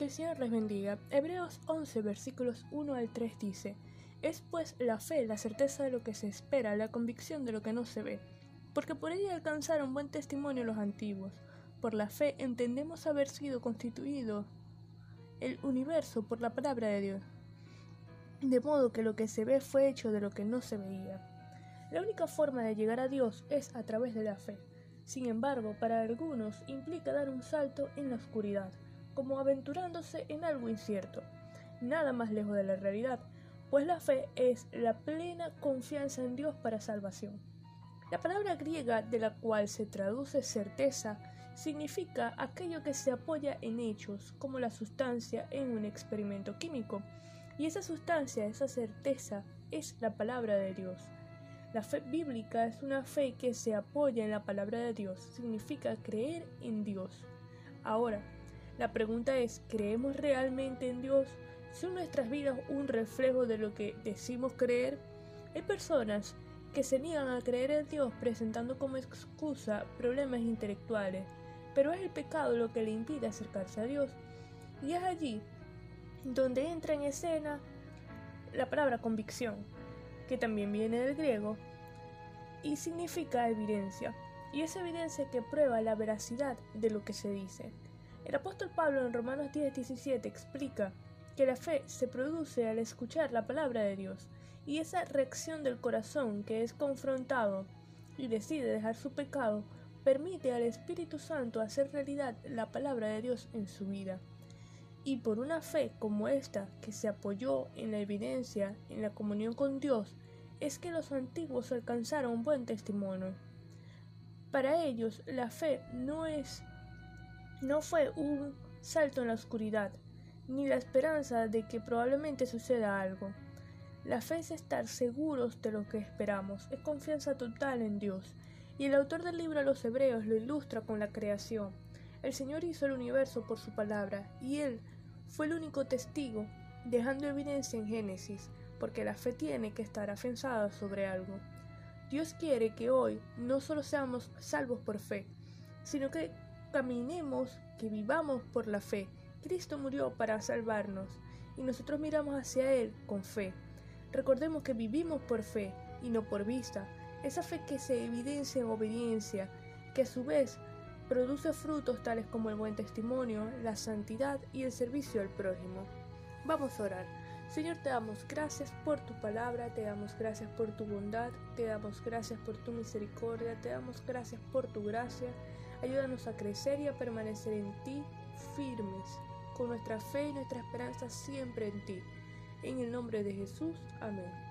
Que el Señor les bendiga. Hebreos 11 versículos 1 al 3 dice, Es pues la fe, la certeza de lo que se espera, la convicción de lo que no se ve, porque por ella alcanzaron buen testimonio los antiguos. Por la fe entendemos haber sido constituido el universo por la palabra de Dios, de modo que lo que se ve fue hecho de lo que no se veía. La única forma de llegar a Dios es a través de la fe. Sin embargo, para algunos implica dar un salto en la oscuridad, como aventurándose en algo incierto, nada más lejos de la realidad, pues la fe es la plena confianza en Dios para salvación. La palabra griega de la cual se traduce certeza significa aquello que se apoya en hechos, como la sustancia en un experimento químico. Y esa sustancia, esa certeza, es la palabra de Dios. La fe bíblica es una fe que se apoya en la palabra de Dios, significa creer en Dios. Ahora, la pregunta es, ¿creemos realmente en Dios? ¿Son nuestras vidas un reflejo de lo que decimos creer? Hay personas que se niegan a creer en Dios presentando como excusa problemas intelectuales, pero es el pecado lo que le impide acercarse a Dios. Y es allí donde entra en escena la palabra convicción, que también viene del griego y significa evidencia, y es evidencia que prueba la veracidad de lo que se dice. El apóstol Pablo en Romanos 10:17 explica que la fe se produce al escuchar la palabra de Dios, y esa reacción del corazón que es confrontado y decide dejar su pecado permite al Espíritu Santo hacer realidad la palabra de Dios en su vida. Y por una fe como esta, que se apoyó en la evidencia, en la comunión con Dios, es que los antiguos alcanzaron buen testimonio. Para ellos la fe no es no fue un salto en la oscuridad, ni la esperanza de que probablemente suceda algo. La fe es estar seguros de lo que esperamos, es confianza total en Dios, y el autor del libro a los Hebreos lo ilustra con la creación. El Señor hizo el universo por su palabra, y Él fue el único testigo, dejando evidencia en Génesis, porque la fe tiene que estar afianzada sobre algo. Dios quiere que hoy no solo seamos salvos por fe, sino que caminemos, que vivamos por la fe. Cristo murió para salvarnos y nosotros miramos hacia Él con fe. Recordemos que vivimos por fe y no por vista, esa fe que se evidencia en obediencia, que a su vez produce frutos tales como el buen testimonio, la santidad y el servicio al prójimo. Vamos a orar. Señor, te damos gracias por tu palabra, te damos gracias por tu bondad, te damos gracias por tu misericordia, te damos gracias por tu gracia. Ayúdanos a crecer y a permanecer en ti firmes, con nuestra fe y nuestra esperanza siempre en ti. En el nombre de Jesús, amén.